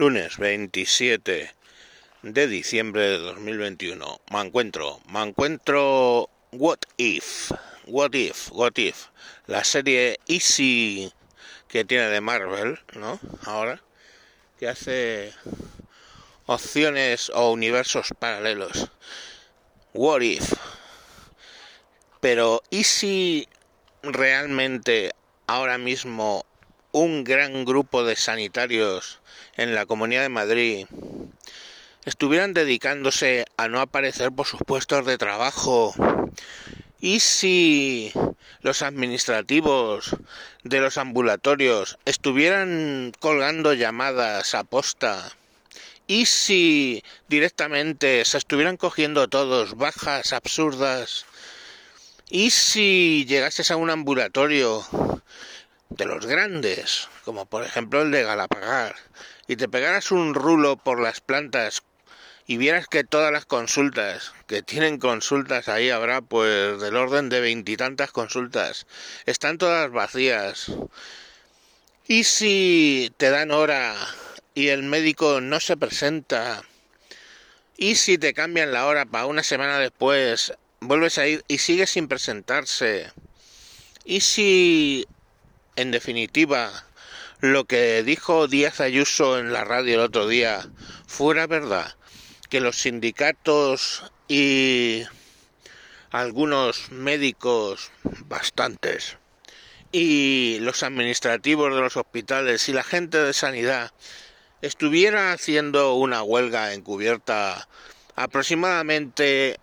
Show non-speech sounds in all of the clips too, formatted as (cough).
lunes 27 de diciembre de 2021. Me encuentro, me encuentro What If, What If, What If, la serie Easy que tiene de Marvel, ¿no? Ahora, que hace opciones o universos paralelos. What If. Pero ¿y si realmente ahora mismo un gran grupo de sanitarios en la Comunidad de Madrid estuvieran dedicándose a no aparecer por sus puestos de trabajo. Y si los administrativos de los ambulatorios estuvieran colgando llamadas a posta y si directamente se estuvieran cogiendo todos bajas absurdas y si llegases a un ambulatorio de los grandes, como por ejemplo el de Galapagar, y te pegaras un rulo por las plantas y vieras que todas las consultas, que tienen consultas, ahí habrá pues del orden de veintitantas consultas, están todas vacías. Y si te dan hora y el médico no se presenta, y si te cambian la hora para una semana después, vuelves a ir y sigue sin presentarse, y si en definitiva, lo que dijo Díaz Ayuso en la radio el otro día fuera verdad, que los sindicatos y algunos médicos, bastantes, y los administrativos de los hospitales y la gente de sanidad estuviera haciendo una huelga encubierta aproximadamente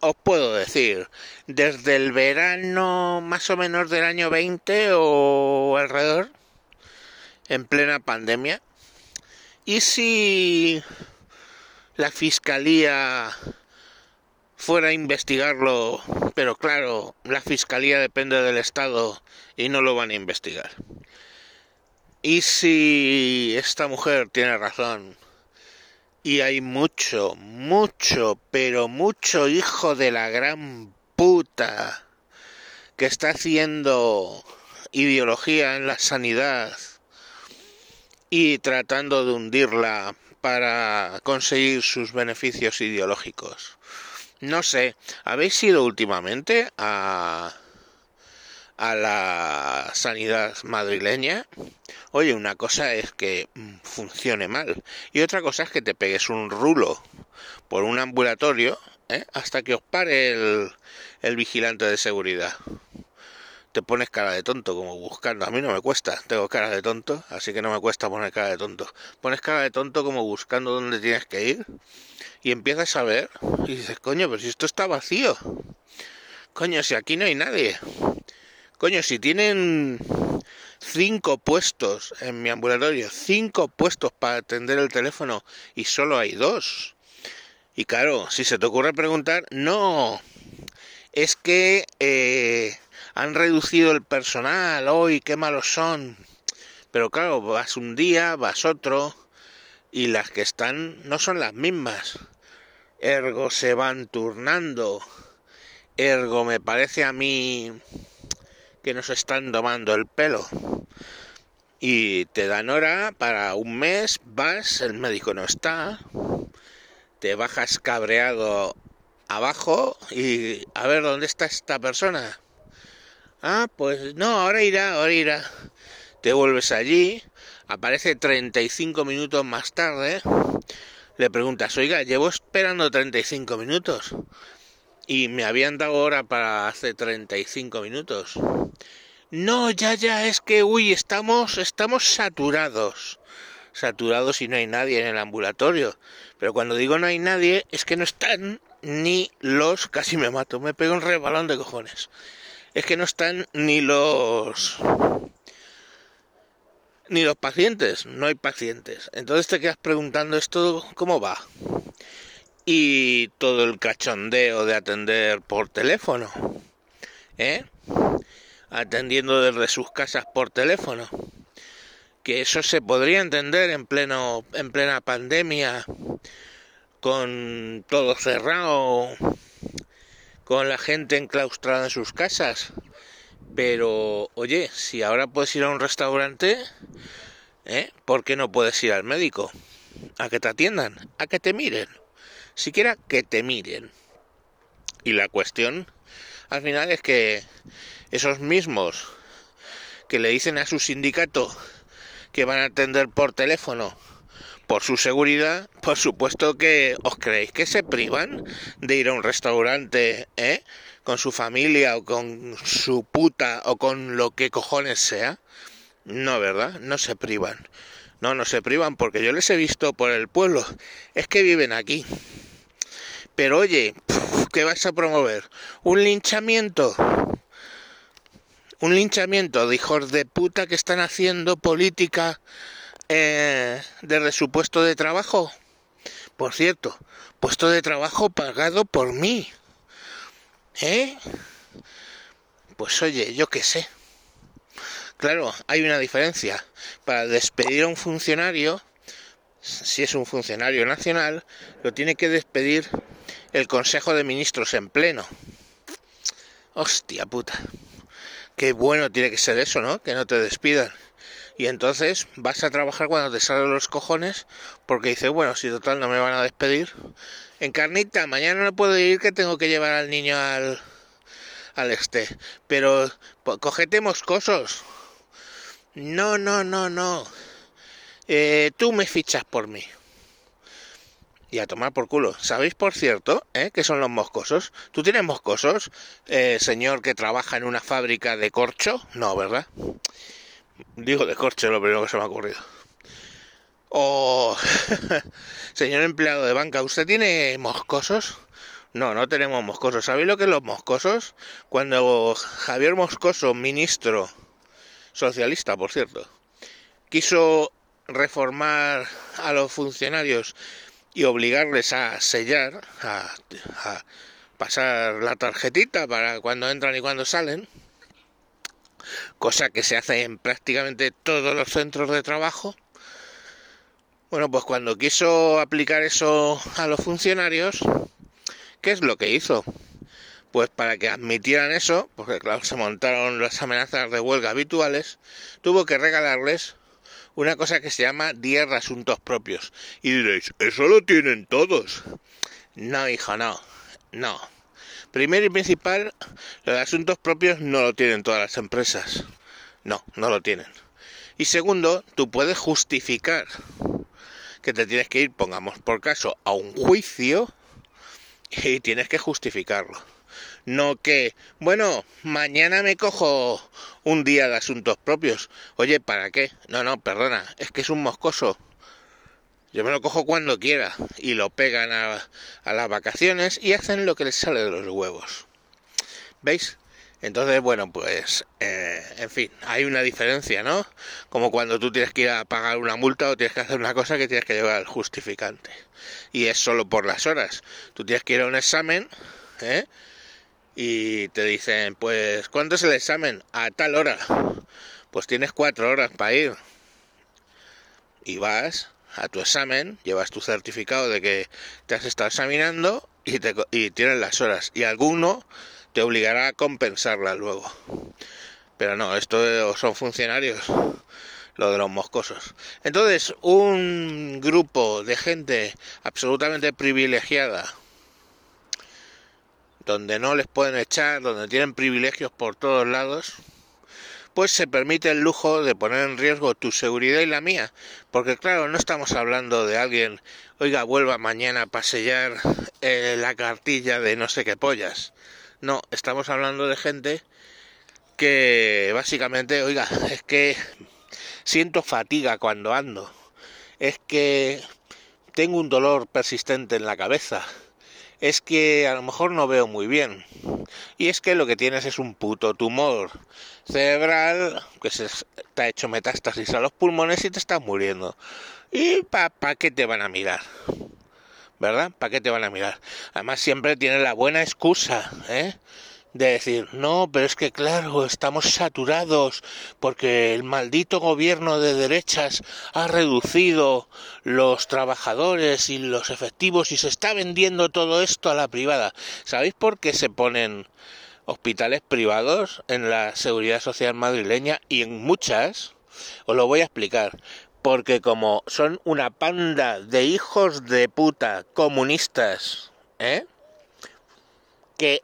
os puedo decir, desde el verano más o menos del año 20 o alrededor, en plena pandemia. ¿Y si la fiscalía fuera a investigarlo, pero claro, la fiscalía depende del Estado y no lo van a investigar? ¿Y si esta mujer tiene razón? Y hay mucho, mucho, pero mucho hijo de la gran puta que está haciendo ideología en la sanidad y tratando de hundirla para conseguir sus beneficios ideológicos. No sé, ¿habéis ido últimamente a a la sanidad madrileña, oye, una cosa es que mm, funcione mal y otra cosa es que te pegues un rulo por un ambulatorio ¿eh? hasta que os pare el, el vigilante de seguridad. Te pones cara de tonto como buscando. A mí no me cuesta, tengo cara de tonto, así que no me cuesta poner cara de tonto. Pones cara de tonto como buscando dónde tienes que ir y empiezas a ver y dices, coño, pero si esto está vacío. Coño, si aquí no hay nadie. Coño, si tienen cinco puestos en mi ambulatorio, cinco puestos para atender el teléfono y solo hay dos. Y claro, si se te ocurre preguntar, no, es que eh, han reducido el personal hoy, qué malos son. Pero claro, vas un día, vas otro, y las que están no son las mismas. Ergo se van turnando. Ergo me parece a mí que nos están tomando el pelo. Y te dan hora para un mes, vas, el médico no está, te bajas cabreado abajo y a ver dónde está esta persona. Ah, pues no, ahora irá, ahora irá. Te vuelves allí, aparece 35 minutos más tarde, le preguntas, oiga, llevo esperando 35 minutos y me habían dado hora para hace 35 minutos. No, ya, ya, es que, uy, estamos, estamos saturados. Saturados y no hay nadie en el ambulatorio. Pero cuando digo no hay nadie, es que no están ni los, casi me mato, me pego un rebalón de cojones. Es que no están ni los ni los pacientes, no hay pacientes. Entonces te quedas preguntando esto cómo va y todo el cachondeo de atender por teléfono, ¿eh? Atendiendo desde sus casas por teléfono. Que eso se podría entender en pleno en plena pandemia con todo cerrado, con la gente enclaustrada en sus casas. Pero, oye, si ahora puedes ir a un restaurante, ¿Eh? ¿Por qué no puedes ir al médico? A que te atiendan, a que te miren. Siquiera que te miren. Y la cuestión al final es que esos mismos que le dicen a su sindicato que van a atender por teléfono por su seguridad, por supuesto que os creéis que se privan de ir a un restaurante, ¿eh? Con su familia o con su puta o con lo que cojones sea. No, ¿verdad? No se privan. No, no se privan porque yo les he visto por el pueblo. Es que viven aquí. Pero oye, ¿qué vas a promover? ¿Un linchamiento? Un linchamiento de hijos de puta que están haciendo política eh, de su puesto de trabajo. Por cierto, puesto de trabajo pagado por mí. ¿Eh? Pues oye, yo qué sé. Claro, hay una diferencia. Para despedir a un funcionario, si es un funcionario nacional, lo tiene que despedir el Consejo de Ministros en pleno. Hostia puta. Qué bueno tiene que ser eso, ¿no? Que no te despidan y entonces vas a trabajar cuando te salen los cojones porque dices, bueno, si total no me van a despedir. Encarnita, mañana no puedo ir que tengo que llevar al niño al, al este. Pero cogete moscosos. No, no, no, no. Eh, tú me fichas por mí. Y a tomar por culo. ¿Sabéis, por cierto, eh, qué son los moscosos? ¿Tú tienes moscosos, eh, señor que trabaja en una fábrica de corcho? No, ¿verdad? Digo de corche lo primero que se me ha ocurrido. O, (laughs) señor empleado de banca, ¿usted tiene moscosos? No, no tenemos moscosos. ¿Sabéis lo que es los moscosos? Cuando Javier Moscoso, ministro socialista, por cierto, quiso reformar a los funcionarios y obligarles a sellar, a, a pasar la tarjetita para cuando entran y cuando salen, cosa que se hace en prácticamente todos los centros de trabajo. Bueno, pues cuando quiso aplicar eso a los funcionarios, ¿qué es lo que hizo? Pues para que admitieran eso, porque claro, se montaron las amenazas de huelga habituales, tuvo que regalarles una cosa que se llama 10 asuntos propios. Y diréis, eso lo tienen todos. No, hijo, no. No. Primero y principal, los asuntos propios no lo tienen todas las empresas. No, no lo tienen. Y segundo, tú puedes justificar que te tienes que ir, pongamos por caso, a un juicio y tienes que justificarlo. No que, bueno, mañana me cojo un día de asuntos propios. Oye, ¿para qué? No, no, perdona, es que es un moscoso. Yo me lo cojo cuando quiera y lo pegan a, las vacaciones y hacen lo que les sale de los huevos. ¿Veis? Entonces, bueno, pues, eh, en fin, hay una diferencia, ¿no? Como cuando tú tienes que ir a pagar una multa o tienes que hacer una cosa que tienes que llevar al justificante. Y es solo por las horas. Tú tienes que ir a un examen, ¿eh? Y te dicen, pues, ¿cuánto es el examen? A tal hora. Pues tienes cuatro horas para ir. Y vas a tu examen, llevas tu certificado de que te has estado examinando y, te, y tienes las horas. Y alguno te obligará a compensarla luego. Pero no, esto son funcionarios, lo de los moscosos. Entonces, un grupo de gente absolutamente privilegiada, donde no les pueden echar, donde tienen privilegios por todos lados, pues se permite el lujo de poner en riesgo tu seguridad y la mía, porque claro, no estamos hablando de alguien, oiga, vuelva mañana a sellar eh, la cartilla de no sé qué pollas. No, estamos hablando de gente que básicamente, oiga, es que siento fatiga cuando ando, es que tengo un dolor persistente en la cabeza, es que a lo mejor no veo muy bien, y es que lo que tienes es un puto tumor cerebral que se te ha hecho metástasis a los pulmones y te estás muriendo. ¿Y para pa qué te van a mirar? ¿Verdad? ¿Para qué te van a mirar? Además siempre tiene la buena excusa, ¿eh? De decir, no, pero es que claro, estamos saturados porque el maldito gobierno de derechas ha reducido los trabajadores y los efectivos y se está vendiendo todo esto a la privada. ¿Sabéis por qué se ponen hospitales privados en la seguridad social madrileña y en muchas? Os lo voy a explicar. porque como son una panda de hijos de puta comunistas, ¿eh? que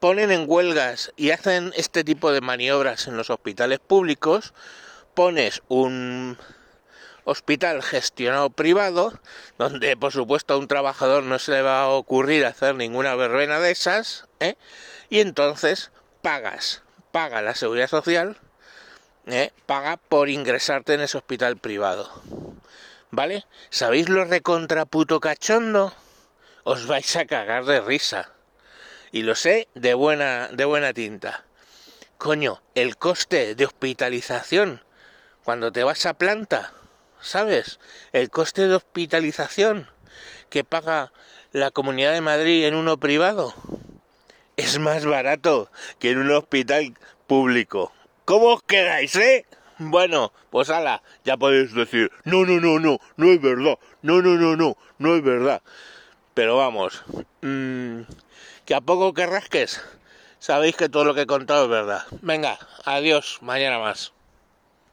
ponen en huelgas y hacen este tipo de maniobras en los hospitales públicos, pones un hospital gestionado privado, donde por supuesto a un trabajador no se le va a ocurrir hacer ninguna verbena de esas, ¿eh? y entonces pagas, paga la seguridad social, ¿eh? paga por ingresarte en ese hospital privado. ¿Vale? ¿Sabéis lo recontra puto cachondo? Os vais a cagar de risa. Y lo sé de buena, de buena tinta. Coño, el coste de hospitalización cuando te vas a planta ¿sabes? El coste de hospitalización que paga la Comunidad de Madrid en uno privado es más barato que en un hospital público. ¿Cómo os quedáis, eh? Bueno, pues ala, ya podéis decir, no, no, no, no, no es verdad, no, no, no, no, no es verdad. Pero vamos, mmm, que a poco que rasques, sabéis que todo lo que he contado es verdad. Venga, adiós, mañana más.